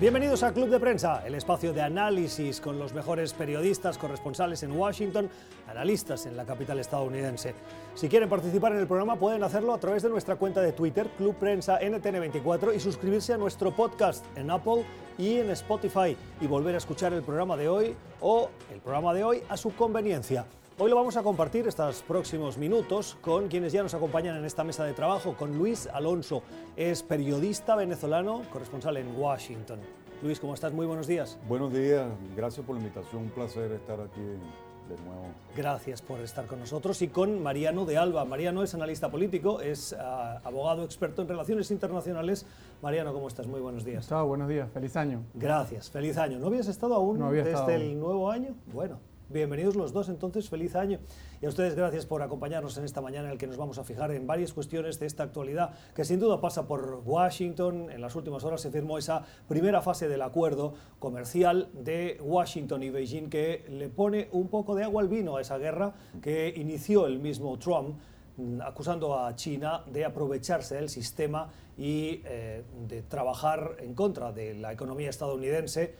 Bienvenidos a Club de Prensa, el espacio de análisis con los mejores periodistas, corresponsales en Washington, analistas en la capital estadounidense. Si quieren participar en el programa pueden hacerlo a través de nuestra cuenta de Twitter, Club Prensa NTN24, y suscribirse a nuestro podcast en Apple y en Spotify y volver a escuchar el programa de hoy o el programa de hoy a su conveniencia. Hoy lo vamos a compartir estos próximos minutos con quienes ya nos acompañan en esta mesa de trabajo, con Luis Alonso. Es periodista venezolano, corresponsal en Washington. Luis, ¿cómo estás? Muy buenos días. Buenos días, gracias por la invitación, un placer estar aquí de nuevo. Gracias por estar con nosotros y con Mariano de Alba. Mariano es analista político, es ah, abogado experto en relaciones internacionales. Mariano, ¿cómo estás? Muy buenos días. Chao, buenos días, feliz año. Gracias, feliz año. ¿No habías estado aún No había desde estado el aún. nuevo año? Bueno, bienvenidos los dos entonces, feliz año. Y a ustedes gracias por acompañarnos en esta mañana en la que nos vamos a fijar en varias cuestiones de esta actualidad que sin duda pasa por Washington. En las últimas horas se firmó esa primera fase del acuerdo comercial de Washington y Beijing que le pone un poco de agua al vino a esa guerra que inició el mismo Trump mm, acusando a China de aprovecharse del sistema y eh, de trabajar en contra de la economía estadounidense.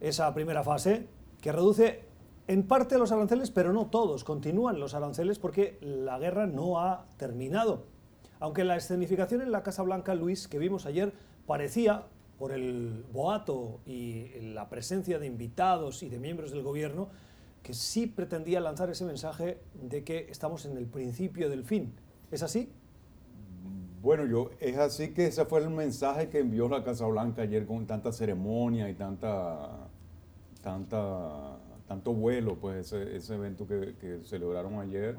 Esa primera fase que reduce en parte los aranceles, pero no todos. Continúan los aranceles porque la guerra no ha terminado. Aunque la escenificación en la Casa Blanca, Luis, que vimos ayer, parecía, por el boato y la presencia de invitados y de miembros del gobierno, que sí pretendía lanzar ese mensaje de que estamos en el principio del fin. ¿Es así? Bueno, yo es así que ese fue el mensaje que envió la Casa Blanca ayer con tanta ceremonia y tanta, tanta, tanto vuelo, pues ese, ese evento que, que celebraron ayer.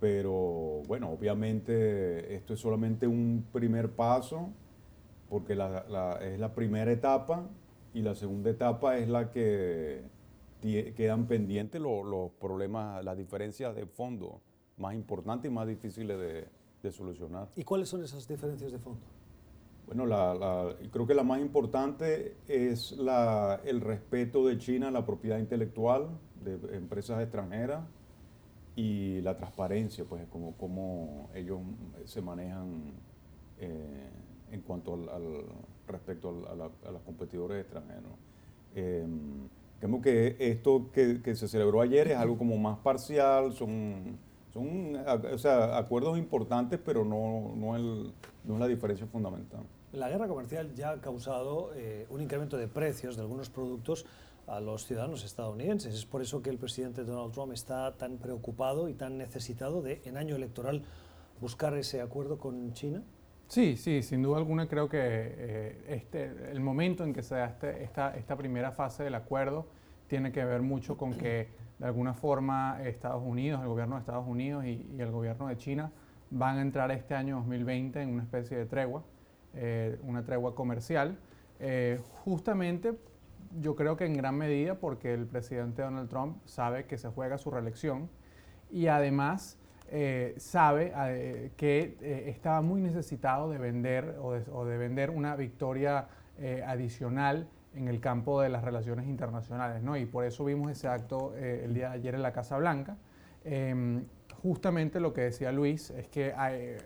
Pero bueno, obviamente esto es solamente un primer paso, porque es la primera etapa y la segunda etapa es la que quedan pendientes lo- los problemas, las diferencias de fondo más importantes y más difíciles de, de solucionar. ¿Y cuáles son esas diferencias de fondo? Bueno, la, la- creo que la más importante es la- el respeto de China a la propiedad intelectual de empresas extranjeras y la transparencia, pues como, como ellos se manejan eh, en cuanto al, al- respecto al- a, la- a los competidores extranjeros. Eh, creo que esto que, que se celebró ayer es algo como más parcial, son, son o sea, acuerdos importantes, pero no, no, el- no es la diferencia fundamental. La guerra comercial ya ha causado eh, un incremento de precios de algunos productos a los ciudadanos estadounidenses. Es por eso que el presidente Donald Trump está tan preocupado y tan necesitado de, en año electoral, buscar ese acuerdo con China. Sí, sí, sin duda alguna creo que eh, este, el momento en que se da este- esta, esta primera fase del acuerdo tiene que ver mucho con que de alguna forma Estados Unidos, el gobierno de Estados Unidos y, y el gobierno de China van a entrar este año 2020 en una especie de tregua, eh, una tregua comercial, eh, justamente yo creo que en gran medida porque el presidente Donald Trump sabe que se juega su reelección y además eh, sabe que estaba muy necesitado de vender o de, vender una victoria adicional en el campo de las relaciones internacionales, ¿no? Y por eso vimos ese acto el día de ayer en la Casa Blanca. Em, justamente lo que decía Luis es que hay, eh,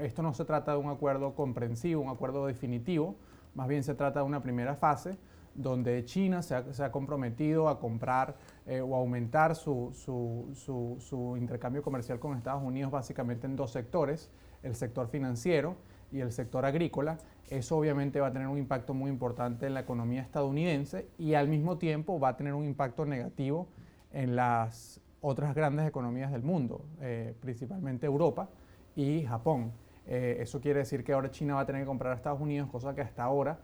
esto no se trata de un acuerdo comprensivo, un acuerdo definitivo, más bien se trata de una primera fase donde China se ha, comprometido a comprar eh, o aumentar su intercambio comercial con Estados Unidos básicamente en dos sectores, el sector financiero y el sector agrícola. Eso obviamente va a tener un impacto muy importante en la economía estadounidense y al mismo tiempo va a tener un impacto negativo en las otras grandes economías del mundo, eh, principalmente Europa y Japón. Eh, eso quiere decir que ahora China va a tener que comprar a Estados Unidos, cosa que hasta ahora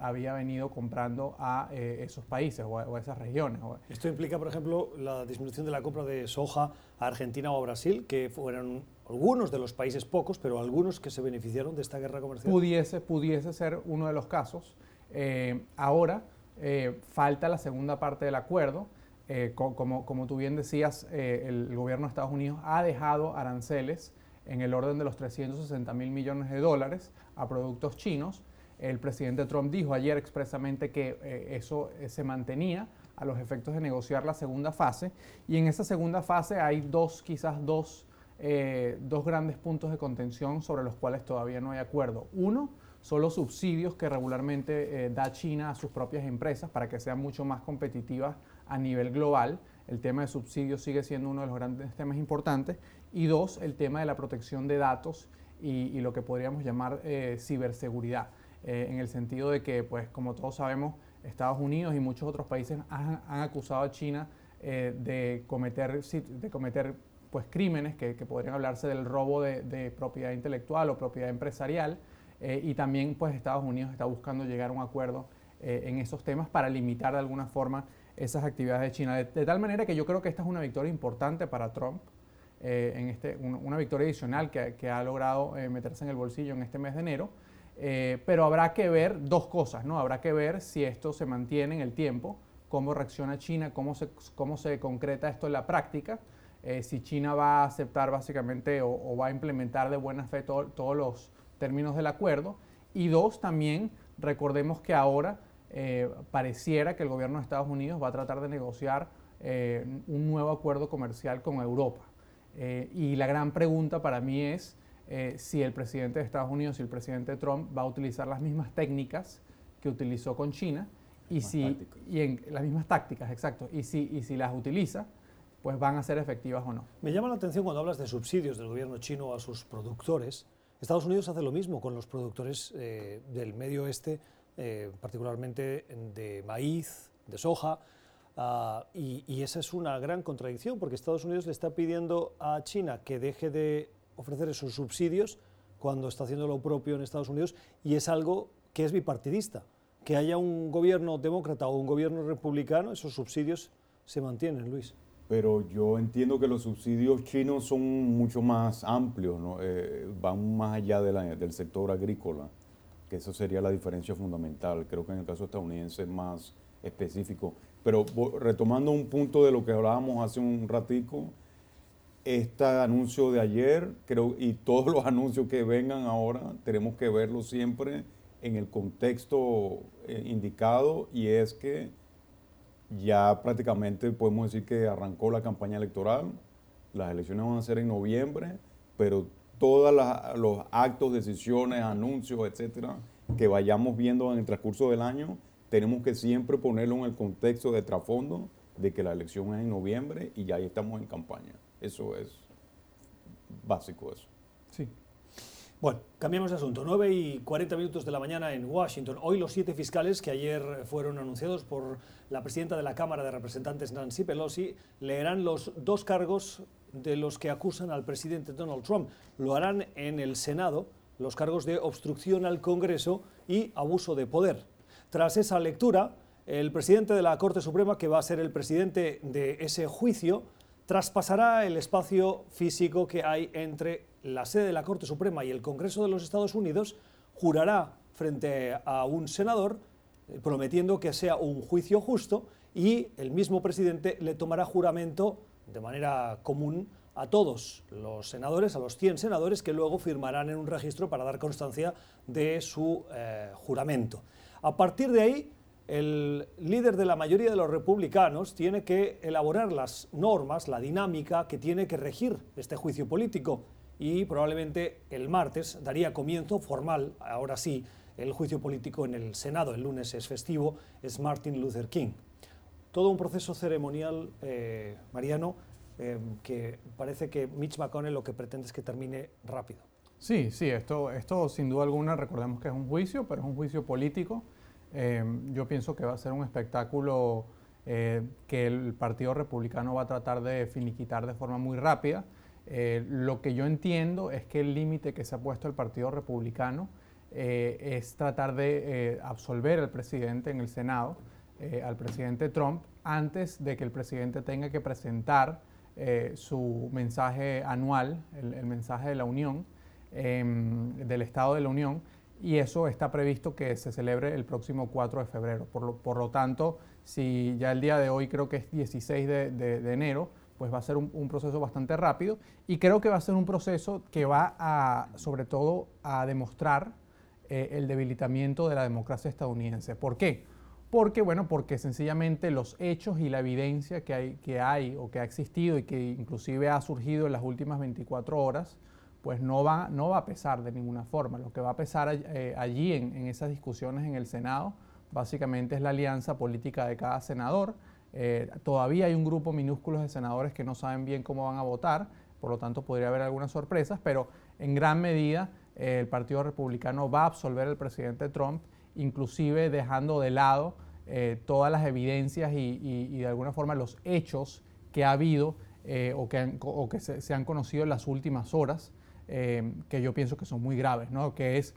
había venido comprando a eh, esos países o a, o a esas regiones. Esto implica, por ejemplo, la disminución de la compra de soja a Argentina o a Brasil, que fueron algunos de los países pocos, pero algunos que se beneficiaron de esta guerra comercial. Pudiese, pudiese ser uno de los casos. Eh, ahora eh, falta la segunda parte del acuerdo. Eh, co- como, como tú bien decías, eh, el, gobierno de Estados Unidos ha dejado aranceles en el orden de los 360 mil millones de dólares a productos chinos. El presidente Trump dijo ayer expresamente que eh, eso eh, se mantenía a los efectos de negociar la segunda fase. Y en esa segunda fase hay dos, quizás dos, eh, dos grandes puntos de contención sobre los cuales todavía no hay acuerdo. Uno son los subsidios que regularmente da China a sus propias empresas para que sean mucho más competitivas a nivel global. El tema de subsidios sigue siendo uno de los grandes temas importantes. Y dos, el tema de la protección de datos y, lo que podríamos llamar eh, ciberseguridad, eh, en el sentido de que, pues, como todos sabemos, Estados Unidos y muchos otros países han, acusado a China eh, de cometer, de cometer pues, crímenes que, podrían hablarse del robo de, propiedad intelectual o propiedad empresarial. y también pues, Estados Unidos está buscando llegar a un acuerdo en esos temas para limitar de alguna forma esas actividades de China. De, tal manera que yo creo que esta es una victoria importante para Trump, eh, en este, una victoria adicional que, ha logrado eh, meterse en el bolsillo en este mes de enero. Eh, pero habrá que ver dos cosas, ¿no? Habrá que ver si esto se mantiene en el tiempo, cómo reacciona China, cómo se, cómo se concreta esto en la práctica, si China va a aceptar básicamente o, va a implementar de buena fe todos los términos del acuerdo. Y dos, también recordemos que ahora eh, pareciera que el gobierno de Estados Unidos va a tratar de negociar eh, un nuevo acuerdo comercial con Europa. Eh, y la gran pregunta para mí es si el presidente de Estados Unidos y el presidente Trump va a utilizar las mismas técnicas que utilizó con China y si y en las mismas tácticas, exacto, y si, y si las utiliza, pues van a ser efectivas o no. Me llama la atención cuando hablas de subsidios del gobierno chino a sus productores. Estados Unidos hace lo mismo con los productores del medio oeste eh, particularmente de maíz, de soja, ah, y, esa es una gran contradicción, porque Estados Unidos le está pidiendo a China que deje de ofrecer esos subsidios cuando está haciendo lo propio en Estados Unidos, y es algo que es bipartidista. Que haya un gobierno demócrata o un gobierno republicano, esos subsidios se mantienen, Luis. Pero yo entiendo que los subsidios chinos son mucho más amplios, eh, van más allá del sector agrícola que eso sería la diferencia fundamental. Creo que en el caso estadounidense es más específico. Pero retomando un punto de lo que hablábamos hace un ratico, este anuncio de ayer, creo, y todos los anuncios que vengan ahora, tenemos que verlos siempre en el contexto eh, indicado y es que ya prácticamente podemos decir que arrancó la campaña electoral, las elecciones van a ser en noviembre, pero todos los actos, decisiones, anuncios, etcétera, que vayamos viendo en el transcurso del año, tenemos que siempre ponerlo en el contexto de trasfondo de que la elección es en noviembre y ya ahí estamos en campaña. Eso es básico eso. Sí. Bueno, cambiamos de asunto. 9 y 40 minutos de la mañana en Washington. Hoy los siete fiscales que ayer fueron anunciados por la presidenta de la Cámara de Representantes, Nancy Pelosi, leerán los dos cargos de los que acusan al presidente Donald Trump. Lo harán en el Senado, los cargos de obstrucción al Congreso y abuso de poder. Tras esa lectura, el presidente de la Corte Suprema, que va a ser el presidente de ese juicio, traspasará el espacio físico que hay entre la sede de la Corte Suprema y el Congreso de los Estados Unidos, jurará frente a un senador eh, prometiendo que sea un juicio justo y el mismo presidente le tomará juramento de manera común a todos los senadores, a los 100 senadores que luego firmarán en un registro para dar constancia de su eh, juramento. A partir de ahí, el líder de la mayoría de los republicanos tiene que elaborar las normas, la dinámica que tiene que regir este juicio político y probablemente el martes daría comienzo formal, ahora sí, el juicio político en el Senado. El lunes es festivo, es Martin Luther King todo un proceso ceremonial, eh, Mariano, eh, que parece que Mitch McConnell lo que pretende es que termine rápido. Sí, sí, esto, esto sin duda alguna, recordemos que es un juicio, pero es un juicio político. Eh, yo pienso que va a ser un espectáculo que el Partido Republicano va a tratar de finiquitar de forma muy rápida. lo que yo entiendo es que el límite que se ha puesto el Partido Republicano es tratar de absolver al presidente en el Senado eh, al presidente Trump antes de que el presidente tenga que presentar eh, su mensaje anual, el, mensaje de la Unión, em, del Estado de la Unión, y eso está previsto que se celebre el próximo 4 de febrero. Por lo, tanto, si ya el día de hoy creo que es 16 de, enero, pues va a ser un, proceso bastante rápido y creo que va a ser un proceso que va a, sobre todo, a demostrar eh, el debilitamiento de la democracia estadounidense. ¿Por qué? Porque, bueno, porque sencillamente los hechos y la evidencia que hay, que hay o que ha existido y que inclusive ha surgido en las últimas 24 horas, pues no va, no va a pesar de ninguna forma. Lo que va a pesar eh, allí en, esas discusiones en el Senado básicamente es la alianza política de cada senador. Eh, todavía hay un grupo minúsculo de senadores que no saben bien cómo van a votar, por lo tanto podría haber algunas sorpresas, pero en gran medida el Partido Republicano va a absolver al presidente Trump, inclusive dejando de lado todas las evidencias y, de alguna forma los hechos que ha habido o que, se, han conocido en las últimas horas eh, que yo pienso que son muy graves, ¿no? que es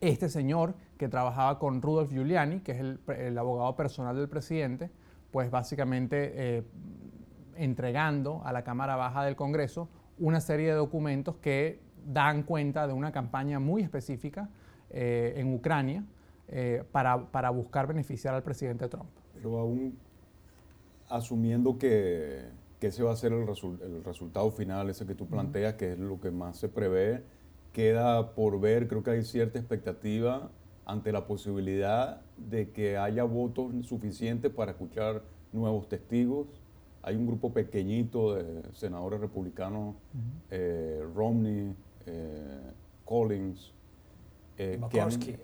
este señor que trabajaba con Rudolf Giuliani, que es el, abogado personal del presidente, pues básicamente eh, entregando a la Cámara Baja del Congreso una serie de documentos que dan cuenta de una campaña muy específica eh, en Ucrania para, para, buscar beneficiar al presidente Trump. Pero aún asumiendo que que ese va a ser el, el resultado final, ese que tú planteas, que es lo que más se prevé. Queda por ver, creo que hay cierta expectativa ante la posibilidad de que haya votos suficientes para escuchar nuevos testigos. Hay un grupo pequeñito de senadores republicanos, eh, Romney, eh, Collins, eh,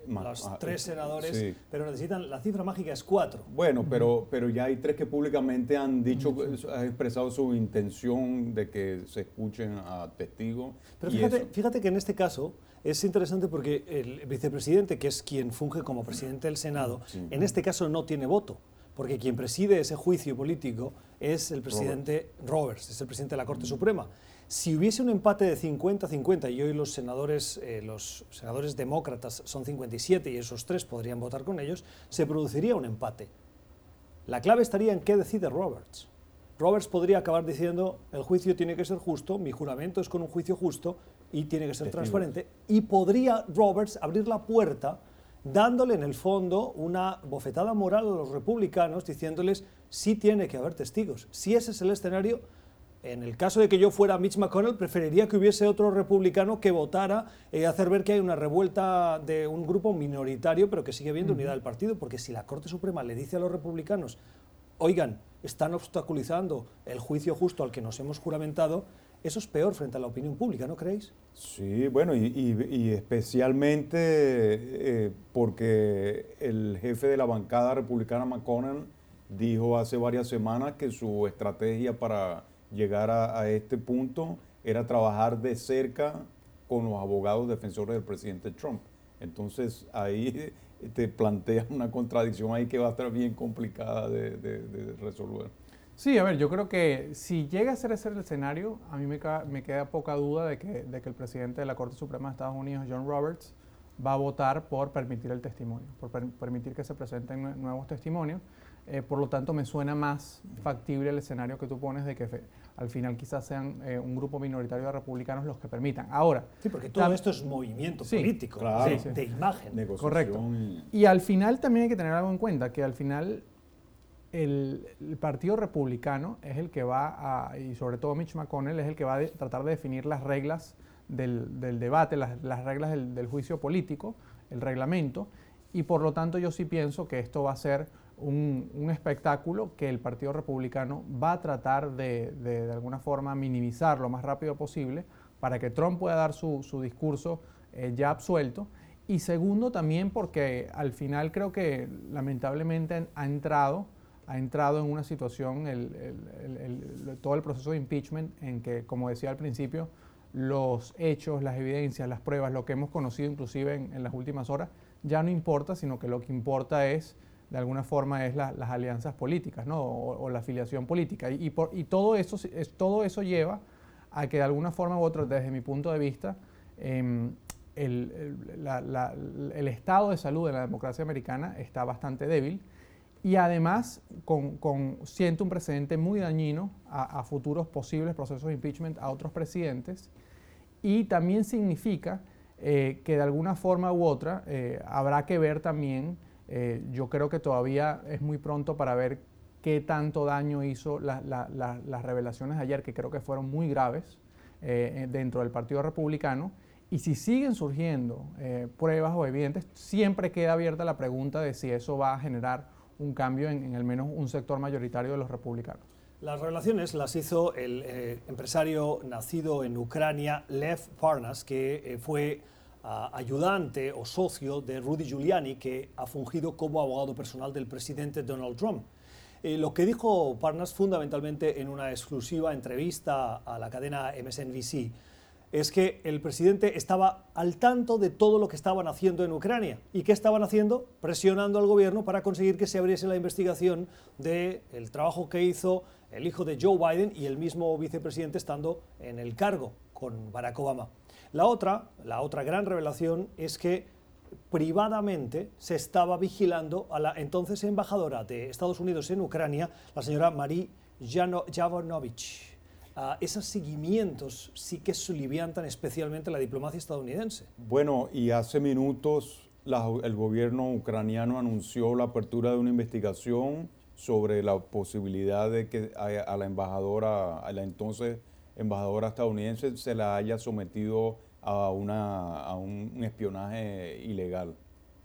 los ah, tres senadores, pero necesitan, la cifra mágica es cuatro. Bueno, pero, pero ya hay tres que públicamente han dicho, han expresado su intención de que se escuchen a testigos. Pero fíjate, fíjate que en este caso es interesante porque el vicepresidente, que es quien funge como presidente del Senado, en este caso no tiene voto porque quien preside ese juicio político es el presidente Roberts, es el presidente de la Corte Suprema. Si hubiese un empate de 50-50 y hoy los senadores, eh, los senadores demócratas son 57 y esos tres podrían votar con ellos, se produciría un empate. La clave estaría en qué decide Roberts. Roberts podría acabar diciendo, el juicio tiene que ser justo, mi juramento es con un juicio justo y tiene que ser transparente, y podría Roberts abrir la puerta dándole en el fondo una bofetada moral a los republicanos, diciéndoles, sí tiene que haber testigos. Si ese es el escenario, en el caso de que yo fuera Mitch McConnell, preferiría que hubiese otro republicano que votara y eh, hacer ver que hay una revuelta de un grupo minoritario, pero que sigue habiendo unidad del partido, porque si la Corte Suprema le dice a los republicanos, oigan, están obstaculizando el juicio justo al que nos hemos juramentado, eso es peor frente a la opinión pública, ¿no creéis? Sí, bueno, y, especialmente eh, porque el jefe de la bancada republicana McConnell dijo hace varias semanas que su estrategia para llegar a, este punto era trabajar de cerca con los abogados defensores del presidente Trump. Entonces ahí te plantea una contradicción ahí que va a estar bien complicada de, resolver. Sí, a ver, yo creo que si llega a ser ese el escenario, a mí me, me queda poca duda de que, de que, el presidente de la Corte Suprema de Estados Unidos, John Roberts, va a votar por permitir el testimonio, por permitir que se presenten nuevos testimonios. Eh, por lo tanto, me suena más factible el escenario que tú pones de que al final quizás sean eh, un grupo minoritario de republicanos los que permitan. Ahora. Sí, porque todo esto es movimiento político, de, imagen. Correcto. Y... al final también hay que tener algo en cuenta, que al final el, Partido Republicano es el que va a, y sobre todo Mitch McConnell, es el que va a tratar de definir las reglas del, debate, las, reglas del, del juicio político, el reglamento, y por lo tanto yo sí pienso que esto va a ser un, espectáculo que el Partido Republicano va a tratar de, de, alguna forma minimizar lo más rápido posible para que Trump pueda dar su, discurso eh, ya absuelto. Y segundo, también porque al final creo que lamentablemente ha entrado, ha entrado en una situación, todo el proceso de impeachment, en que, como decía al principio, los hechos, las evidencias, las pruebas, lo que hemos conocido inclusive en las últimas horas, ya no importa, sino que lo que importa es de alguna forma es las alianzas políticas ¿no? o, la afiliación política. Y, por, y todo, eso, es, todo eso lleva a que de alguna forma u otra, desde mi punto de vista, em, el, el, estado de salud de la democracia americana está bastante débil y además con, con siente un precedente muy dañino a, futuros posibles procesos de impeachment a otros presidentes y también significa eh, que de alguna forma u otra eh, habrá que ver también eh, yo creo que todavía es muy pronto para ver qué tanto daño hizo las revelaciones de ayer, que creo que fueron muy graves eh, dentro del Partido Republicano. Y si siguen surgiendo eh, pruebas o evidentes, siempre queda abierta la pregunta de si eso va a generar un cambio en, en al menos un sector mayoritario de los republicanos. Las revelaciones las hizo el eh, empresario nacido en Ucrania, Lev Parnas, que eh, fue ayudante o socio de Rudy Giuliani, que ha fungido como abogado personal del presidente Donald Trump. Eh, lo que dijo Parnas fundamentalmente en una exclusiva entrevista a la cadena MSNBC es que el presidente estaba al tanto de todo lo que estaban haciendo en Ucrania. ¿Y qué estaban haciendo? Presionando al gobierno para conseguir que se abriese la investigación del trabajo que hizo el hijo de Joe Biden y el mismo vicepresidente estando en el cargo con Barack Obama. La otra, la otra gran revelación es que privadamente se estaba vigilando a la entonces embajadora de Estados Unidos en Ucrania, la señora Marie Javonovich esos seguimientos sí que suliviantan especialmente la diplomacia estadounidense. Bueno, y hace minutos el gobierno ucraniano anunció la apertura de una investigación sobre la posibilidad de que a, la embajadora, a la entonces embajadora estadounidense, se la haya sometido a, una, a un espionaje ilegal.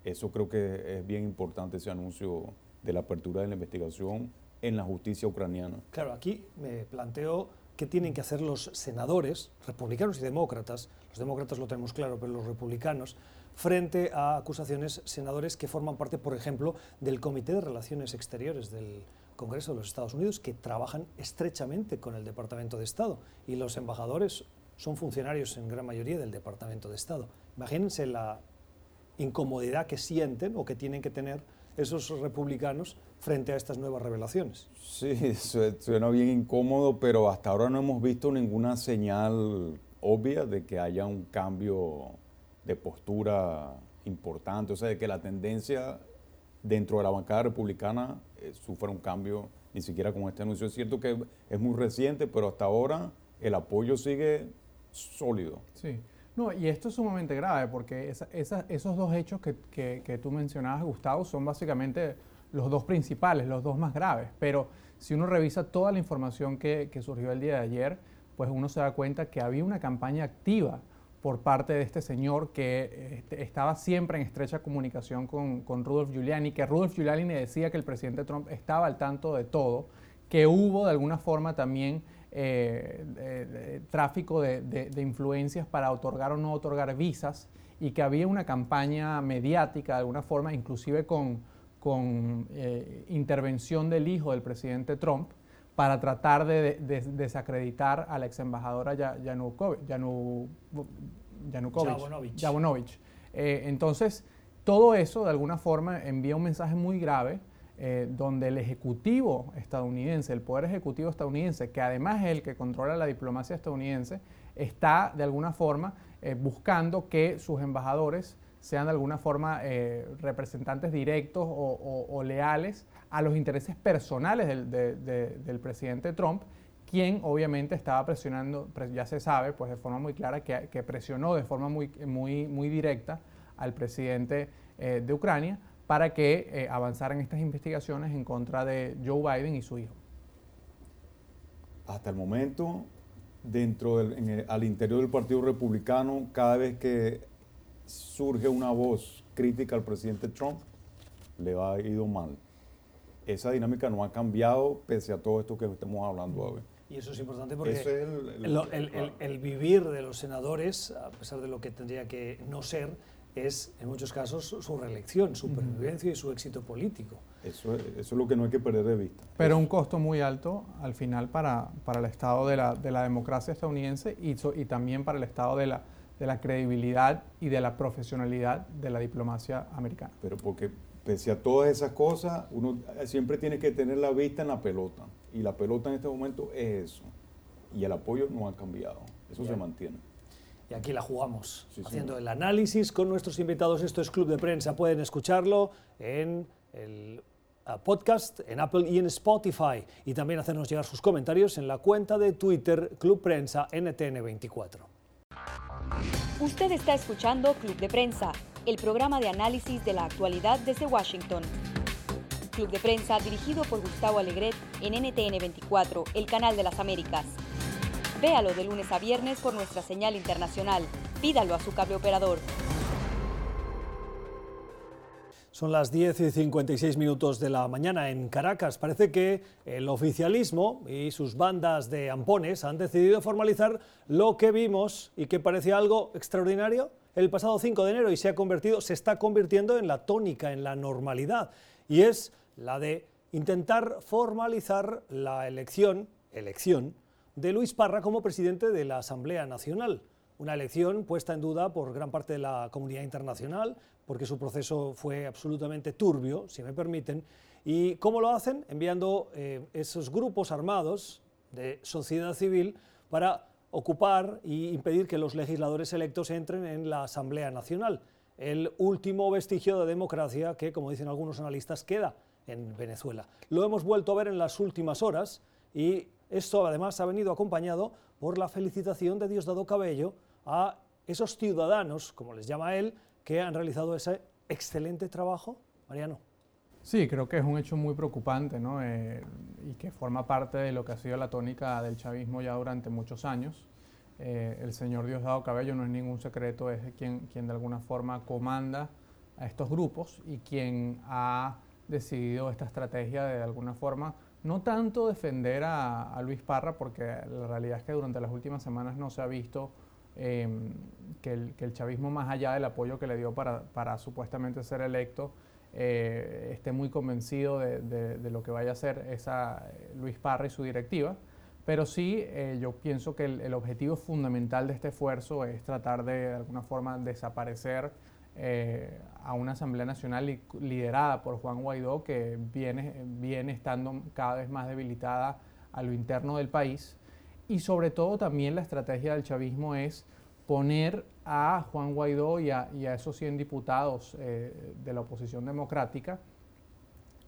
Eso creo que es bien importante, ese anuncio de la apertura de la investigación en la justicia ucraniana. Claro, aquí me planteo qué tienen que hacer los senadores, republicanos y demócratas, los demócratas lo tenemos claro, pero los republicanos, frente a acusaciones senadores que forman parte, por ejemplo, del Comité de Relaciones Exteriores del Congreso de los Estados Unidos, que trabajan estrechamente con el Departamento de Estado, y los embajadores son funcionarios en gran mayoría del Departamento de Estado. Imagínense la incomodidad que sienten o que tienen que tener esos republicanos frente a estas nuevas revelaciones. Sí, suena bien incómodo, pero hasta ahora no hemos visto ninguna señal obvia de que haya un cambio de postura importante, o sea, de que la tendencia dentro de la bancada republicana eh, sufra un cambio, ni siquiera con este anuncio. Es cierto que es muy reciente, pero hasta ahora el apoyo sigue sólido. Sí. No, y esto es sumamente grave porque esos dos hechos que, que, tú mencionabas, Gustavo, son básicamente los dos principales, los dos más graves. Pero si uno revisa toda la información que, que, surgió el día de ayer, pues uno se da cuenta que había una campaña activa por parte de este señor que este, estaba siempre en estrecha comunicación con, con Rudolf Giuliani, que Rudolf Giuliani le decía que el presidente Trump estaba al tanto de todo, que hubo de alguna forma también eh, tráfico de, influencias para otorgar o no otorgar visas y que había una campaña mediática de alguna forma, inclusive con, con eh, intervención del hijo del presidente Trump, para tratar de, desacreditar a la ex embajadora Yanukovych. Eh, entonces, todo eso de alguna forma envía un mensaje muy grave eh, donde el Ejecutivo estadounidense, el Poder Ejecutivo estadounidense, que además es el que controla la diplomacia estadounidense, está de alguna forma eh, buscando que sus embajadores sean de alguna forma eh, representantes directos o, leales a los intereses personales del, presidente Trump, quien obviamente estaba presionando, ya se sabe, pues de forma muy clara, que, presionó de forma muy, muy, muy directa al presidente de Ucrania para que eh, avanzaran estas investigaciones en contra de Joe Biden y su hijo. Hasta el momento, dentro del, al interior del Partido Republicano, cada vez que surge una voz crítica al presidente Trump, le ha ido mal. Esa dinámica no ha cambiado pese a todo esto que estamos hablando hoy. Y eso es importante porque el, vivir de los senadores, a pesar de lo que tendría que no ser, es en muchos casos su reelección, su supervivencia y su éxito político. Eso, es lo que no hay que perder de vista. Pero un costo muy alto al final para, para el estado de la, de la democracia estadounidense y, y también para el estado de la, de la credibilidad y de la profesionalidad de la diplomacia americana. Pero porque pese a todas esas cosas, uno siempre tiene que tener la vista en la pelota. Y la pelota en este momento es eso. Y el apoyo no ha cambiado. Eso se mantiene y aquí la jugamos, haciendo el análisis con nuestros invitados. Esto es Club de Prensa, pueden escucharlo en el ah, podcast, en Apple y en Spotify. Y también hacernos llegar sus comentarios en la cuenta de Twitter Club Prensa NTN24. Usted está escuchando Club de Prensa, el programa de análisis de la actualidad desde Washington. Club de Prensa dirigido por Gustavo Alegret en NTN24, el canal de las Américas. Véalo de lunes a viernes por nuestra señal internacional. Pídalo a su cable operador. Son las 10 y 56 minutos de la mañana en Caracas. Parece que el oficialismo y sus bandas de ampones han decidido formalizar lo que vimos y que parecía algo extraordinario el pasado 5 de enero y se ha convertido, se está convirtiendo en la tónica, en la normalidad. Y es la de intentar formalizar la elección, elección de Luis Parra como presidente de la Asamblea Nacional una elección puesta en duda por gran parte de la comunidad internacional, porque su proceso fue absolutamente turbio, si me permiten. ¿Y cómo lo hacen? Enviando eh, esos grupos armados de sociedad civil para ocupar e impedir que los legisladores electos entren en la Asamblea Nacional, el último vestigio de democracia que, como dicen algunos analistas, queda en Venezuela. Lo hemos vuelto a ver en las últimas horas y esto además ha venido acompañado por la felicitación de Diosdado Cabello, a esos ciudadanos, como les llama él, que han realizado ese excelente trabajo? Mariano. Sí, creo que es un hecho muy preocupante ¿no? Eh, y que forma parte de lo que ha sido la tónica del chavismo ya durante muchos años. Eh, el señor Diosdado Cabello no es ningún secreto, es quien, quien de alguna forma comanda a estos grupos y quien ha decidido esta estrategia de, alguna forma no tanto defender a, Luis Parra, porque la realidad es que durante las últimas semanas no se ha visto Em, que, el, chavismo, más allá del apoyo que le dio para, supuestamente ser electo, eh, esté muy convencido de, lo que vaya a hacer esa eh, Luis Parra y su directiva. Pero sí, eh, yo pienso que el, objetivo fundamental de este esfuerzo es tratar de, de alguna forma, desaparecer a una Asamblea Nacional liderada por Juan Guaidó, que viene, viene estando cada vez más debilitada a lo interno del país y sobre todo también la estrategia del chavismo es poner a Juan Guaidó y a, esos 100 diputados eh, de la oposición democrática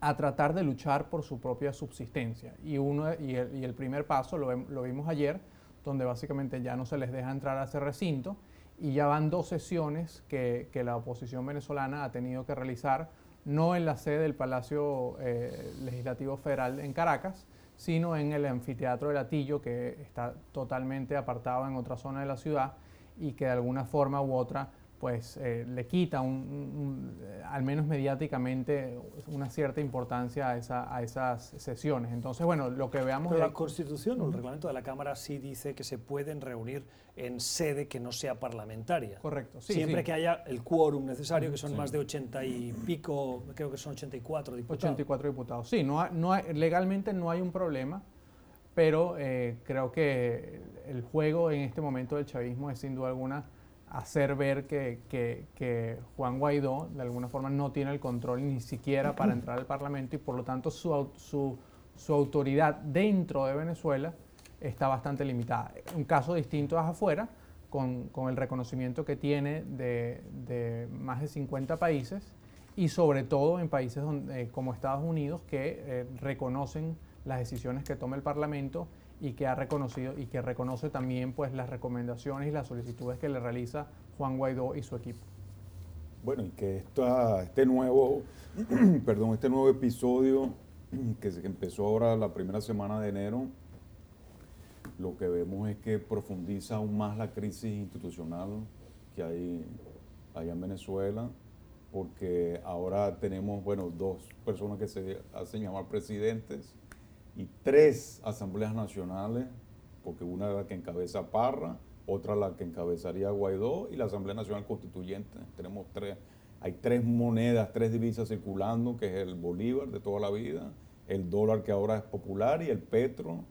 a tratar de luchar por su propia subsistencia. Y, uno, y, el, primer paso lo, vimos ayer, donde básicamente ya no se les deja entrar a ese recinto y ya van dos sesiones que, la oposición venezolana ha tenido que realizar, no en la sede del Palacio eh, Legislativo Federal en Caracas, sino en el anfiteatro de Latillo, que está totalmente apartado en otra zona de la ciudad y que de alguna forma u otra pues eh, le quita, un, al menos mediáticamente, una cierta importancia a, esa, a, esas sesiones. Entonces, bueno, lo que veamos... Pero la Constitución o el reglamento de la Cámara sí dice que se pueden reunir en sede que no sea parlamentaria. Correcto, sí. Siempre que haya el quórum necesario, que son más de 80 y pico, creo que son 84 diputados. 84 diputados, sí, no, no legalmente no hay un problema, pero eh, creo que el juego en este momento del chavismo es sin duda alguna hacer ver que, Juan Guaidó de alguna forma no tiene el control ni siquiera para entrar al Parlamento y por lo tanto su, su, autoridad dentro de Venezuela está bastante limitada. Un caso distinto es afuera, con, el reconocimiento que tiene de, más de 50 países y sobre todo en países donde, como Estados Unidos que eh, reconocen las decisiones que toma el Parlamento y que ha reconocido y que reconoce también pues las recomendaciones y las solicitudes que le realiza Juan Guaidó y su equipo. Bueno, y que esta, este nuevo, perdón, este nuevo episodio que empezó ahora la primera semana de enero, lo que vemos es que profundiza aún más la crisis institucional que hay allá en Venezuela, porque ahora tenemos, bueno, dos personas que se hacen llamar presidentes, y tres asambleas nacionales, porque una es la que encabeza Parra, otra la que encabezaría Guaidó y la Asamblea Nacional Constituyente. Tenemos tres, hay tres monedas, tres divisas circulando, que es el Bolívar de toda la vida, el dólar que ahora es popular y el petro.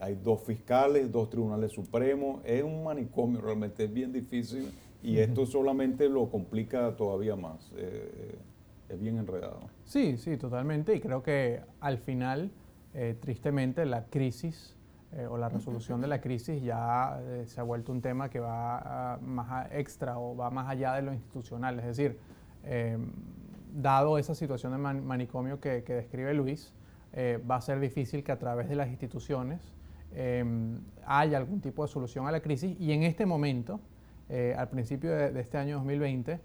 Hay dos fiscales, dos tribunales supremos. Es un manicomio realmente, es bien difícil y esto solamente lo complica todavía más. Eh, es bien enredado. Sí, sí, totalmente. Y creo que al final eh, tristemente la crisis eh, o la resolución de la crisis ya eh, se ha vuelto un tema que va más extra o va más allá de lo institucional. Es decir, em, dado esa situación de manicomio que, describe Luis, va a ser difícil que a través de las instituciones em, haya algún tipo de solución a la crisis y en este momento, al principio de, de, este año 2020,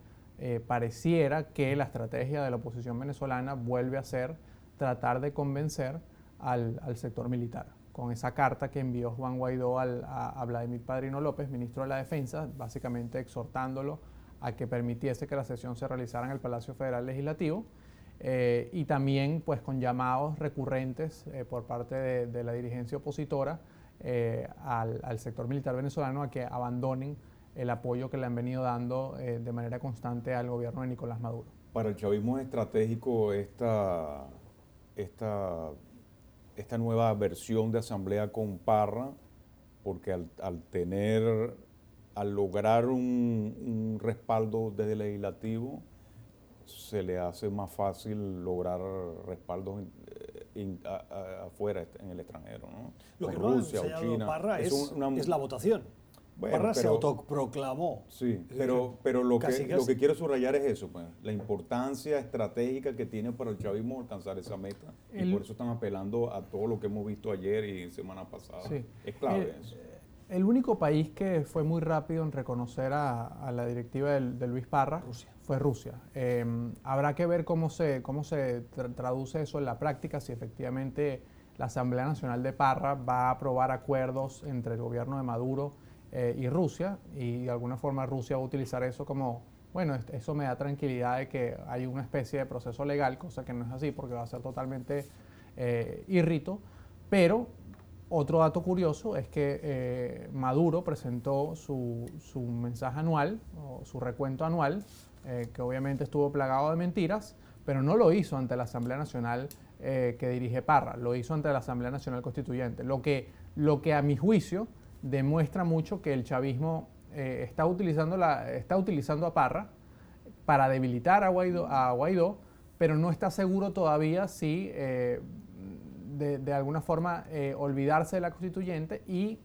pareciera que la estrategia de la oposición venezolana vuelve a ser tratar de convencer al, sector militar. Con esa carta que envió Juan Guaidó a, Vladimir Padrino López, ministro de la Defensa, básicamente exhortándolo a que permitiese que la sesión se realizara en el Palacio Federal Legislativo eh, y también pues con llamados recurrentes eh, por parte de, la dirigencia opositora eh, al, sector militar venezolano a que abandonen el apoyo que le han venido dando de manera constante al gobierno de Nicolás Maduro. Para el chavismo es estratégico esta, esta, esta nueva versión de asamblea con Parra, porque al, tener, al lograr un, un respaldo desde el legislativo, se le hace más fácil lograr respaldos eh, afuera, en el extranjero. ¿no? Lo que Rusia o China. Parra es, la votación. Parra se autoproclamó. Sí, eh, pero, pero lo, que, lo que quiero subrayar es eso, pues, la importancia estratégica que tiene para el chavismo alcanzar esa meta. y por eso están apelando a todo lo que hemos visto ayer y semana pasada. Es clave eso. El único país que fue muy rápido en reconocer a, la directiva de, Luis Parra fue Rusia. Em, habrá que ver cómo se, cómo se traduce eso en la práctica, si efectivamente la Asamblea Nacional de Parra va a aprobar acuerdos entre el gobierno de Maduro eh, y Rusia, y de alguna forma Rusia va a utilizar eso como, bueno, eso me da tranquilidad de que hay una especie de proceso legal, cosa que no es así porque va a ser totalmente eh, irrito, pero otro dato curioso es que eh, Maduro presentó su, mensaje anual, o su recuento anual, que obviamente estuvo plagado de mentiras, pero no lo hizo ante la Asamblea Nacional que dirige Parra, lo hizo ante la Asamblea Nacional Constituyente, lo que, lo que a mi juicio demuestra mucho que el chavismo está, utilizando está utilizando a Parra para debilitar a Guaidó, a Guaidó pero no está seguro todavía si de, alguna forma eh, olvidarse de la constituyente y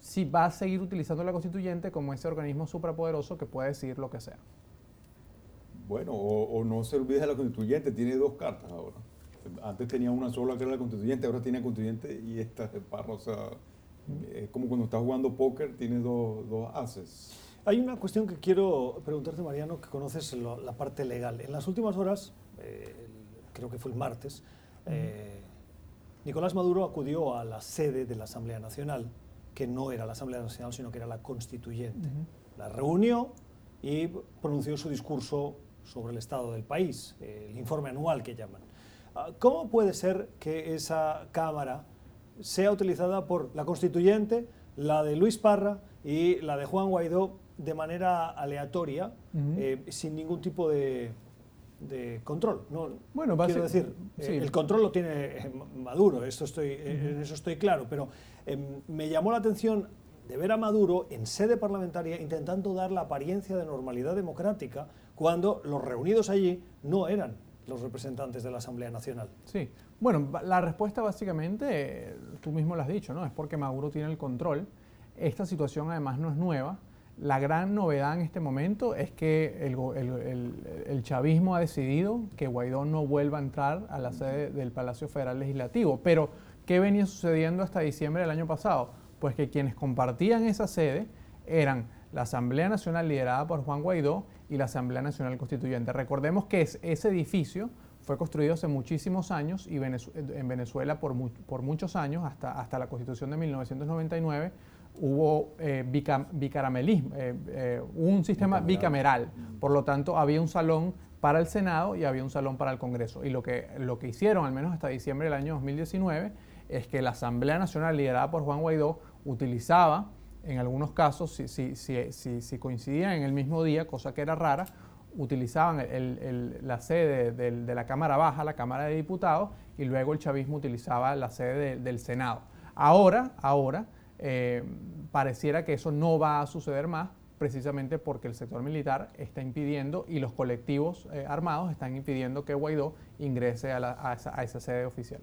si va a seguir utilizando la constituyente como ese organismo suprapoderoso que puede decir lo que sea. Bueno, o, no se olvide de la constituyente, tiene dos cartas ahora. Antes tenía una sola que era la constituyente, ahora tiene constituyente y esta es parra. O sea, es como cuando estás jugando póker, tiene dos, dos haces. Hay una cuestión que quiero preguntarte, Mariano, que conoces la parte legal. En las últimas horas, eh, creo que fue el martes, eh, Nicolás Maduro acudió a la sede de la Asamblea Nacional, que no era la Asamblea Nacional, sino que era la constituyente. La reunió y pronunció su discurso sobre el estado del país, el informe anual que llaman. Ah, ¿Cómo puede ser que esa Cámara sea utilizada por la constituyente, la de Luis Parra y la de Juan Guaidó de manera aleatoria, eh, sin ningún tipo de, de control. No, bueno, quiero decir, eh, el control lo tiene eh, Maduro, esto estoy, en eso estoy claro, pero me llamó la atención de ver a Maduro en sede parlamentaria intentando dar la apariencia de normalidad democrática cuando los reunidos allí no eran los representantes de la Asamblea Nacional. Sí, bueno, la respuesta básicamente, tú mismo lo has dicho, ¿no? Es porque Maduro tiene el control. Esta situación además no es nueva la gran novedad en este momento es que el, chavismo ha decidido que Guaidó no vuelva a entrar a la sede del Palacio Federal Legislativo. Pero, ¿qué venía sucediendo hasta diciembre del año pasado? Pues que quienes compartían esa sede eran la Asamblea Nacional liderada por Juan Guaidó y la Asamblea Nacional Constituyente. Recordemos que ese edificio fue construido hace muchísimos años y en Venezuela por, por muchos años, hasta, hasta la Constitución de 1999, hubo eh, bicaramelismo, eh, eh, un sistema bicameral. Por lo tanto, había un salón para el Senado y había un salón para el Congreso. Y lo que, lo que hicieron, al menos hasta diciembre del año 2019, es que la Asamblea Nacional, liderada por Juan Guaidó, utilizaba, en algunos casos, si, si, si, si coincidían en el mismo día, cosa que era rara, utilizaban la sede de, la Cámara Baja, la Cámara de Diputados, y luego el chavismo utilizaba la sede del Senado. Ahora, ahora, eh, pareciera que eso no va a suceder más precisamente porque el sector militar está impidiendo y los colectivos eh, armados están impidiendo que Guaidó ingrese a, esa, sede oficial.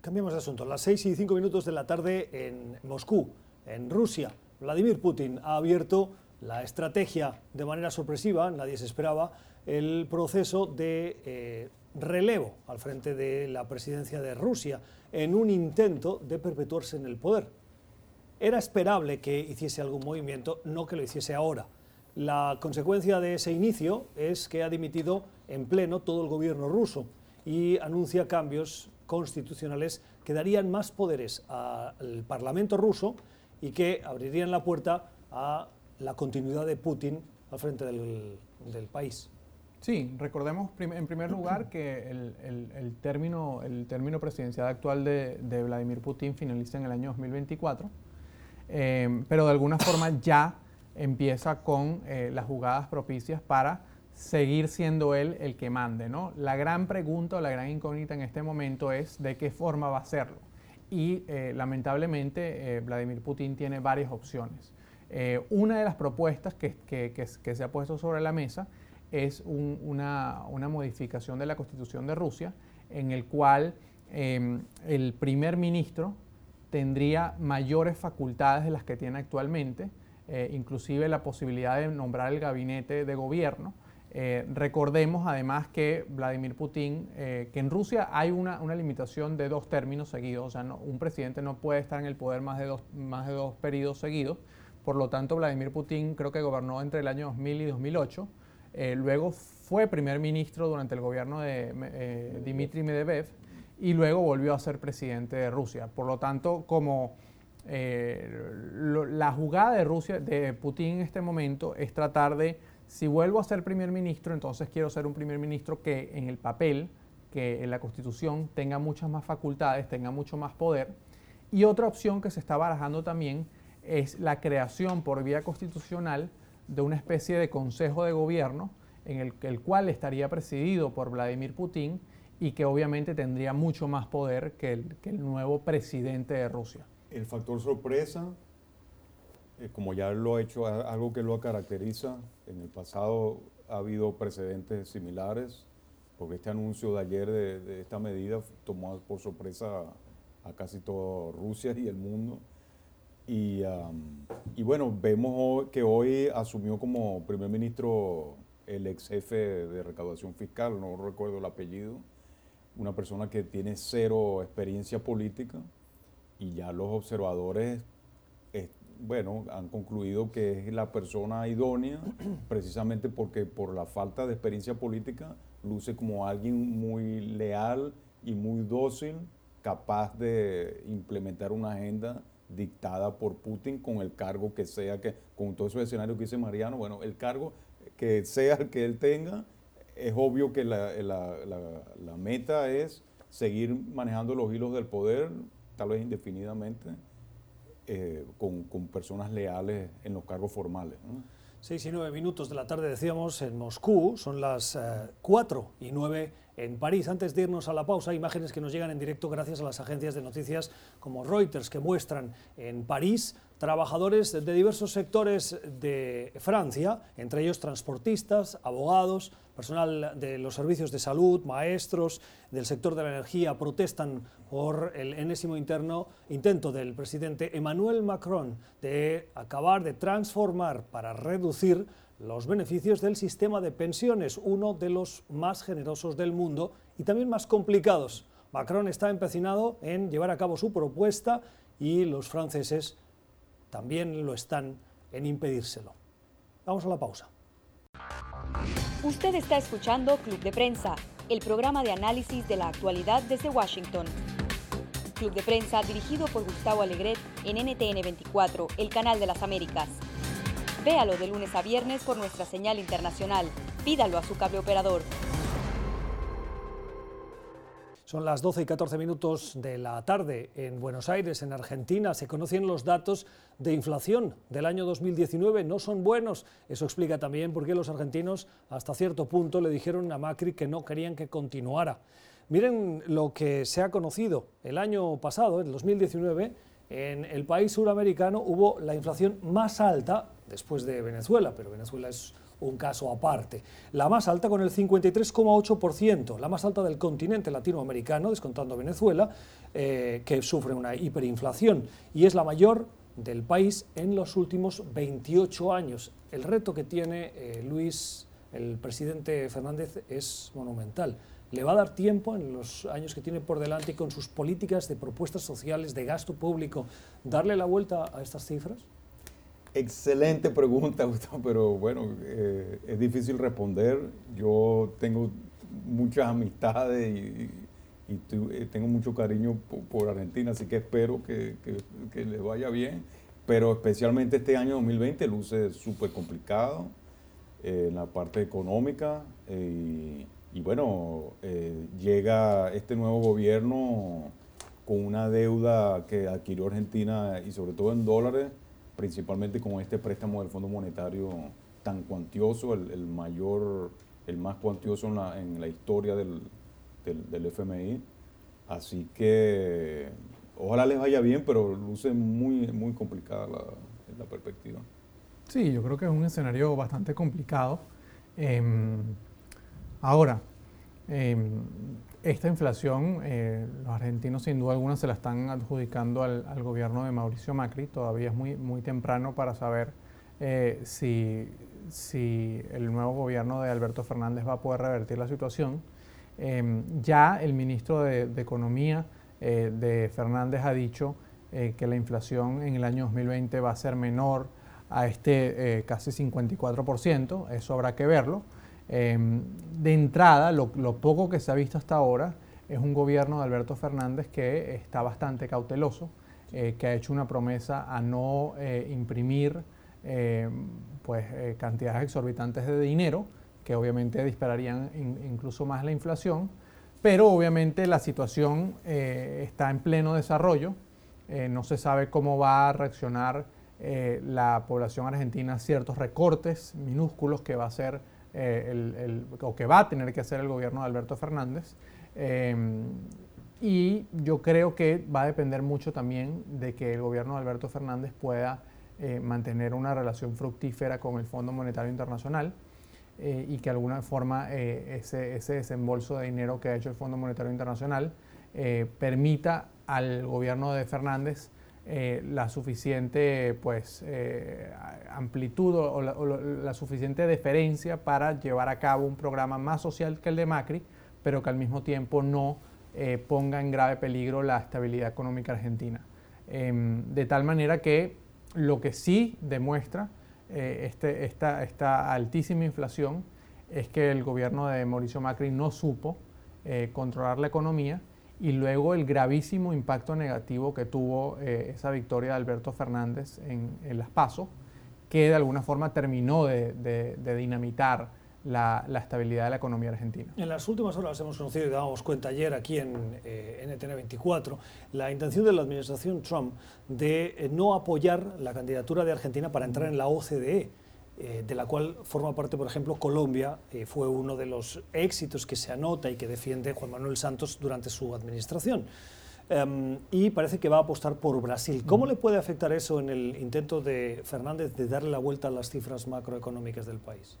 Cambiamos de asunto. Las 6 y 5 minutos de la tarde en Moscú, en Rusia, Vladimir Putin ha abierto la estrategia de manera sorpresiva, nadie se esperaba, el proceso de eh, relevo al frente de la presidencia de Rusia en un intento de perpetuarse en el poder. Era esperable que hiciese algún movimiento, no que lo hiciese ahora. La consecuencia de ese inicio es que ha dimitido en pleno todo el gobierno ruso y anuncia cambios constitucionales que darían más poderes al Parlamento ruso y que abrirían la puerta a la continuidad de Putin al frente del, país. Sí, recordemos en primer lugar que el, término, el término presidencial actual de, Vladimir Putin finaliza en el año 2024, eh, pero de alguna forma ya empieza con eh, las jugadas propicias para seguir siendo él el que mande. ¿no? La gran pregunta o la gran incógnita en este momento es de qué forma va a hacerlo. Y eh, lamentablemente Vladimir Putin tiene varias opciones. Una de las propuestas que, se ha puesto sobre la mesa es una, modificación de la Constitución de Rusia en el cual em, el primer ministro tendría mayores facultades de las que tiene actualmente, eh, inclusive la posibilidad de nombrar el gabinete de gobierno. Eh, recordemos además que Vladimir Putin, eh, que en Rusia hay una, limitación de dos términos seguidos, o sea, un presidente no puede estar en el poder más de, dos, más de dos periodos seguidos, por lo tanto Vladimir Putin creo que gobernó entre el año 2000 y 2008, eh, luego fue primer ministro durante el gobierno de eh, Dmitry Medvedev y luego volvió a ser presidente de Rusia. Por lo tanto, como eh, la jugada de Rusia, de Putin en este momento, es tratar de, si vuelvo a ser primer ministro, entonces quiero ser un primer ministro que en el papel, que en la Constitución tenga muchas más facultades, tenga mucho más poder. Y otra opción que se está barajando también es la creación por vía constitucional de una especie de consejo de gobierno en el, cual estaría presidido por Vladimir Putin y que obviamente tendría mucho más poder que el, nuevo presidente de Rusia. El factor sorpresa, eh, como ya lo ha hecho, algo que lo caracteriza, en el pasado ha habido precedentes similares, porque este anuncio de ayer de, esta medida tomó por sorpresa a, a casi toda Rusia y el mundo. Y, bueno, vemos que hoy asumió como primer ministro el ex jefe de recaudación fiscal, no recuerdo el apellido, una persona que tiene cero experiencia política y ya los observadores, bueno, han concluido que es la persona idónea precisamente porque por la falta de experiencia política luce como alguien muy leal y muy dócil, capaz de implementar una agenda dictada por Putin con el cargo que sea, que con todo ese escenario que dice Mariano, bueno, el cargo que sea el que él tenga, es obvio que la, meta es seguir manejando los hilos del poder, tal vez indefinidamente, eh, con, personas leales en los cargos formales. Seis y nueve minutos de la tarde, decíamos, en Moscú, son las eh, y nueve en París. Antes de irnos a la pausa, imágenes que nos llegan en directo gracias a las agencias de noticias como Reuters, que muestran en París trabajadores de diversos sectores de Francia, entre ellos transportistas, abogados, personal de los servicios de salud, maestros del sector de la energía, protestan por el enésimo interno, intento del presidente Emmanuel Macron de acabar de transformar para reducir los beneficios del sistema de pensiones, uno de los más generosos del mundo y también más complicados. Macron está empecinado en llevar a cabo su propuesta y los franceses también lo están en impedírselo. Vamos a la pausa. Usted está escuchando Club de Prensa, el programa de análisis de la actualidad desde Washington. Club de Prensa dirigido por Gustavo Alegret en NTN 24, el canal de las Américas. Véalo de lunes a viernes por nuestra señal internacional. Pídalo a su cable operador. Son las 12 y 14 minutos de la tarde en Buenos Aires, en Argentina. Se conocen los datos de inflación del año 2019. No son buenos. Eso explica también por qué los argentinos hasta cierto punto le dijeron a Macri que no querían que continuara. Miren lo que se ha conocido el año pasado, en 2019, en el país suramericano hubo la inflación más alta después de Venezuela, pero Venezuela es un caso aparte. La más alta con el 53,8%, la más alta del continente latinoamericano, descontando Venezuela, eh, que sufre una hiperinflación y es la mayor del país en los últimos 28 años. El reto que tiene eh, Luis, el presidente Fernández, es monumental. ¿Le va a dar tiempo en los años que tiene por delante y con sus políticas de propuestas sociales, de gasto público, darle la vuelta a estas cifras? Excelente pregunta, Gustavo, pero bueno, eh, es difícil responder. Yo tengo muchas amistades y, eh, tengo mucho cariño por, Argentina, así que espero que, les vaya bien, pero especialmente este año 2020 luce súper complicado. eh, en la parte económica. Eh, y bueno, llega este nuevo gobierno con una deuda que adquirió Argentina y sobre todo en dólares, principalmente con este préstamo del Fondo Monetario tan cuantioso, el, mayor, el más cuantioso en la, historia del, del, FMI. Así que ojalá les vaya bien, pero luce muy, muy complicada la, la perspectiva. Sí, yo creo que es un escenario bastante complicado. Em, ahora, em, esta inflación, eh, los argentinos sin duda alguna se la están adjudicando al, gobierno de Mauricio Macri. Todavía es muy, muy temprano para saber eh, si, si, el nuevo gobierno de Alberto Fernández va a poder revertir la situación. Em, ya el ministro de, Economía eh, de Fernández ha dicho que la inflación en el año 2020 va a ser menor a este casi 54%, eso habrá que verlo. Em, de entrada, lo, poco que se ha visto hasta ahora es un gobierno de Alberto Fernández que está bastante cauteloso, eh, que ha hecho una promesa a no eh, imprimir em, pues, cantidades exorbitantes de dinero, que obviamente dispararían incluso más la inflación, pero obviamente la situación está en pleno desarrollo, no se sabe cómo va a reaccionar eh, la población argentina ciertos recortes minúsculos que va a hacer eh, o que va a tener que hacer el gobierno de Alberto Fernández. Em, y yo creo que va a depender mucho también de que el gobierno de Alberto Fernández pueda eh, mantener una relación fructífera con el Fondo Monetario Internacional y que de alguna forma ese, ese, desembolso de dinero que ha hecho el Fondo Monetario Internacional permita al gobierno de Fernández eh, la suficiente pues, eh, amplitud o, la, suficiente deferencia para llevar a cabo un programa más social que el de Macri, pero que al mismo tiempo no eh, ponga en grave peligro la estabilidad económica argentina. Em, de tal manera que lo que sí demuestra este, esta, esta, altísima inflación es que el gobierno de Mauricio Macri no supo controlar la economía y luego el gravísimo impacto negativo que tuvo eh, esa victoria de Alberto Fernández en, Las Paso, que de alguna forma terminó de, dinamitar la, estabilidad de la economía argentina. En las últimas horas hemos conocido y dábamos cuenta ayer aquí en eh, NTN 24 la intención de la administración Trump de eh, no apoyar la candidatura de Argentina para entrar en la OCDE. Eh, de la cual forma parte, por ejemplo, Colombia, eh, fue uno de los éxitos que se anota y que defiende Juan Manuel Santos durante su administración. Em, y parece que va a apostar por Brasil. ¿Cómo le puede afectar eso en el intento de Fernández de darle la vuelta a las cifras macroeconómicas del país?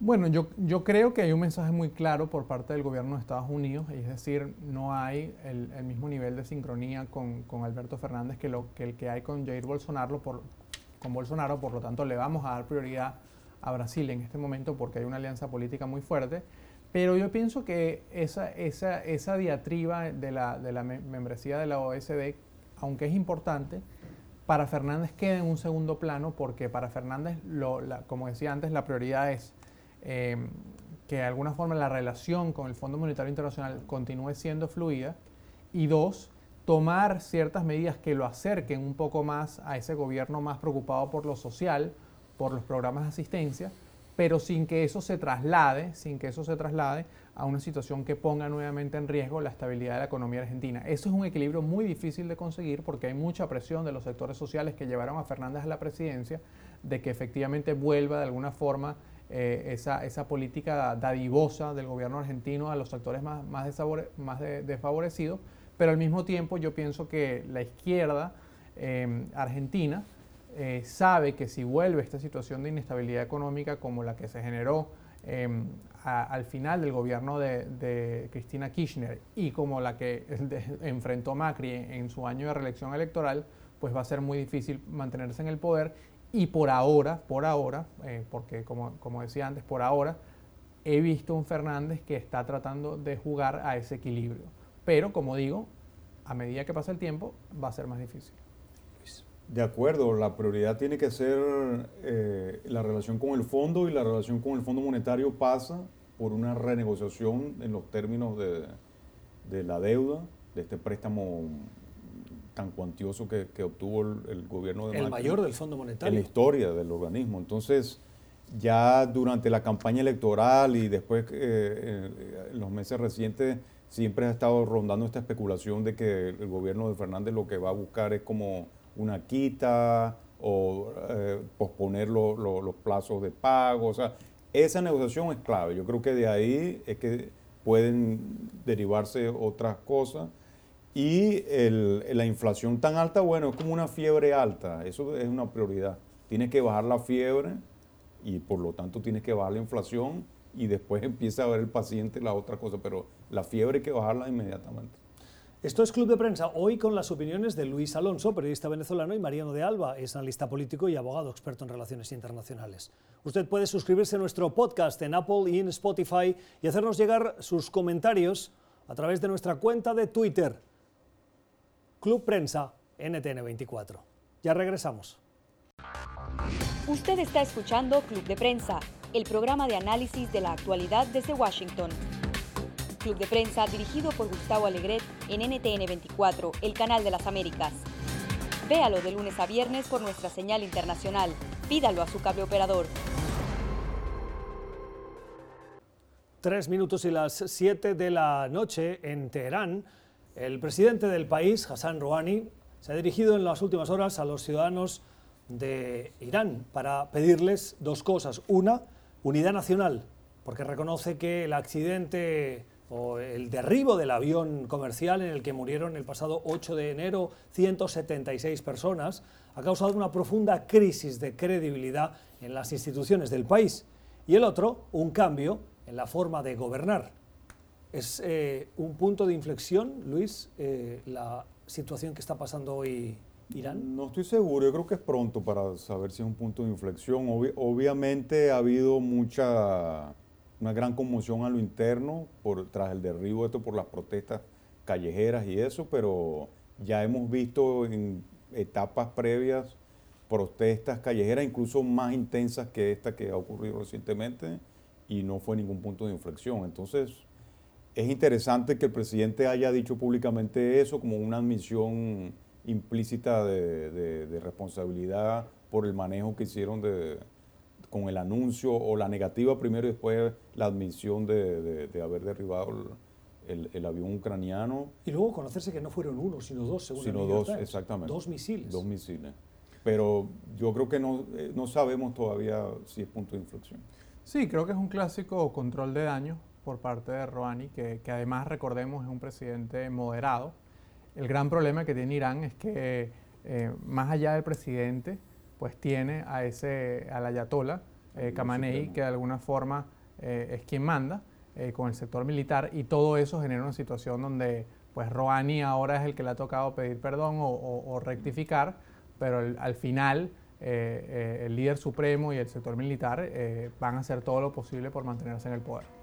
Bueno, yo, yo creo que hay un mensaje muy claro por parte del gobierno de Estados Unidos, es decir, no hay el, mismo nivel de sincronía con, con, Alberto Fernández que, lo, que el que hay con Jair Bolsonaro por, con Bolsonaro, por lo tanto le vamos a dar prioridad a Brasil en este momento porque hay una alianza política muy fuerte. Pero yo pienso que esa, esa, esa diatriba de la, la membresía de la OSD, aunque es importante, para Fernández queda en un segundo plano porque para Fernández, lo, como decía antes, la prioridad es em, que de alguna forma la relación con el Fondo Monetario Internacional continúe siendo fluida y dos, tomar ciertas medidas que lo acerquen un poco más a ese gobierno más preocupado por lo social, por los programas de asistencia, pero sin que eso se traslade, sin que eso se traslade a una situación que ponga nuevamente en riesgo la estabilidad de la economía argentina. Eso es un equilibrio muy difícil de conseguir porque hay mucha presión de los sectores sociales que llevaron a Fernández a la presidencia de que efectivamente vuelva de alguna forma eh, esa, esa, política dadivosa del gobierno argentino a los sectores más, más, desfavorecidos pero al mismo tiempo yo pienso que la izquierda em, argentina eh, sabe que si vuelve esta situación de inestabilidad económica como la que se generó em, al final del gobierno de, Cristina Kirchner y como la que enfrentó Macri en, su año de reelección electoral, pues va a ser muy difícil mantenerse en el poder y por ahora, por ahora, eh, porque como, como decía antes, por ahora he visto un Fernández que está tratando de jugar a ese equilibrio. Pero, como digo, a medida que pasa el tiempo, va a ser más difícil. De acuerdo, la prioridad tiene que ser eh, la relación con el fondo y la relación con el Fondo Monetario pasa por una renegociación en los términos de, la deuda, de este préstamo tan cuantioso que, obtuvo el, gobierno de El mayor del Fondo Monetario. En la historia del organismo. Entonces, ya durante la campaña electoral y después eh, en los meses recientes siempre ha estado rondando esta especulación de que el gobierno de Fernández lo que va a buscar es como una quita o eh, posponer los plazos de pago. O sea, esa negociación es clave. Yo creo que de ahí es que pueden derivarse otras cosas. Y la inflación tan alta, bueno, es como una fiebre alta. Eso es una prioridad. Tienes que bajar la fiebre y por lo tanto tienes que bajar la inflación y después empieza a ver el paciente la otra cosa, pero la fiebre hay que bajarla inmediatamente. Esto es Club de Prensa, hoy con las opiniones de Luis Alonso, periodista venezolano, y Mariano de Alba, es analista político y abogado experto en relaciones internacionales. Usted puede suscribirse a nuestro podcast en Apple y en Spotify y hacernos llegar sus comentarios a través de nuestra cuenta de Twitter, Club Prensa NTN24. Ya regresamos. Usted está escuchando Club de Prensa, el programa de análisis de la actualidad desde Washington. Club de Prensa dirigido por Gustavo Alegret en NTN 24, el canal de las Américas. Véalo de lunes a viernes por nuestra señal internacional. Pídalo a su cable operador. Tres minutos y las siete de la noche en Teherán, el presidente del país, Hassan Rouhani, se ha dirigido en las últimas horas a los ciudadanos de Irán para pedirles dos cosas. Una, unidad nacional, porque reconoce que el accidente o el derribo del avión comercial en el que murieron el pasado 8 de enero 176 personas ha causado una profunda crisis de credibilidad en las instituciones del país. Y el otro, un cambio en la forma de gobernar. ¿Es eh, un punto de inflexión, Luis, eh, la situación que está pasando hoy Irán? No estoy seguro, yo creo que es pronto para saber si es un punto de inflexión. obviamente ha habido mucha una gran conmoción a lo interno por, tras el derribo de esto por las protestas callejeras y eso, pero ya hemos visto en etapas previas protestas callejeras incluso más intensas que esta que ha ocurrido recientemente y no fue ningún punto de inflexión. Entonces, es interesante que el presidente haya dicho públicamente eso como una admisión implícita de responsabilidad por el manejo que hicieron de, con el anuncio o la negativa primero y después la admisión de, haber derribado el, avión ucraniano. Y luego conocerse que no fueron uno, sino dos, según Sino dos, exactamente. Dos misiles. Dos misiles. Pero yo creo que no, eh, no sabemos todavía si es punto de inflexión. Sí, creo que es un clásico control de daño por parte de Rouhani, que, que además recordemos es un presidente moderado. El gran problema que tiene Irán es que eh, más allá del presidente, pues tiene a ese, al ayatollah eh, Khamenei, que de alguna forma eh, es quien manda eh, con el sector militar, y todo eso genera una situación donde pues Rouhani ahora es el que le ha tocado pedir perdón o, rectificar, pero al final el líder supremo y el sector militar van a hacer todo lo posible por mantenerse en el poder.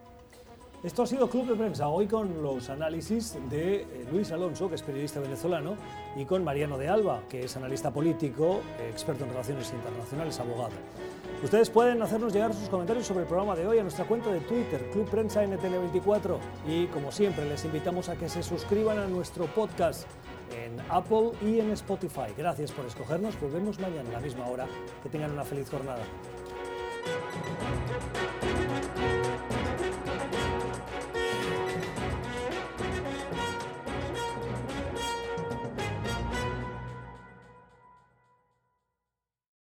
Esto ha sido Club de Prensa, hoy con los análisis de eh, Luis Alonso, que es periodista venezolano, y con Mariano de Alba, que es analista político, experto en relaciones internacionales, abogado. Ustedes pueden hacernos llegar sus comentarios sobre el programa de hoy a nuestra cuenta de Twitter, Club Prensa NTN24, y como siempre les invitamos a que se suscriban a nuestro podcast en Apple y en Spotify. Gracias por escogernos, volvemos mañana a la misma hora. Que tengan una feliz jornada.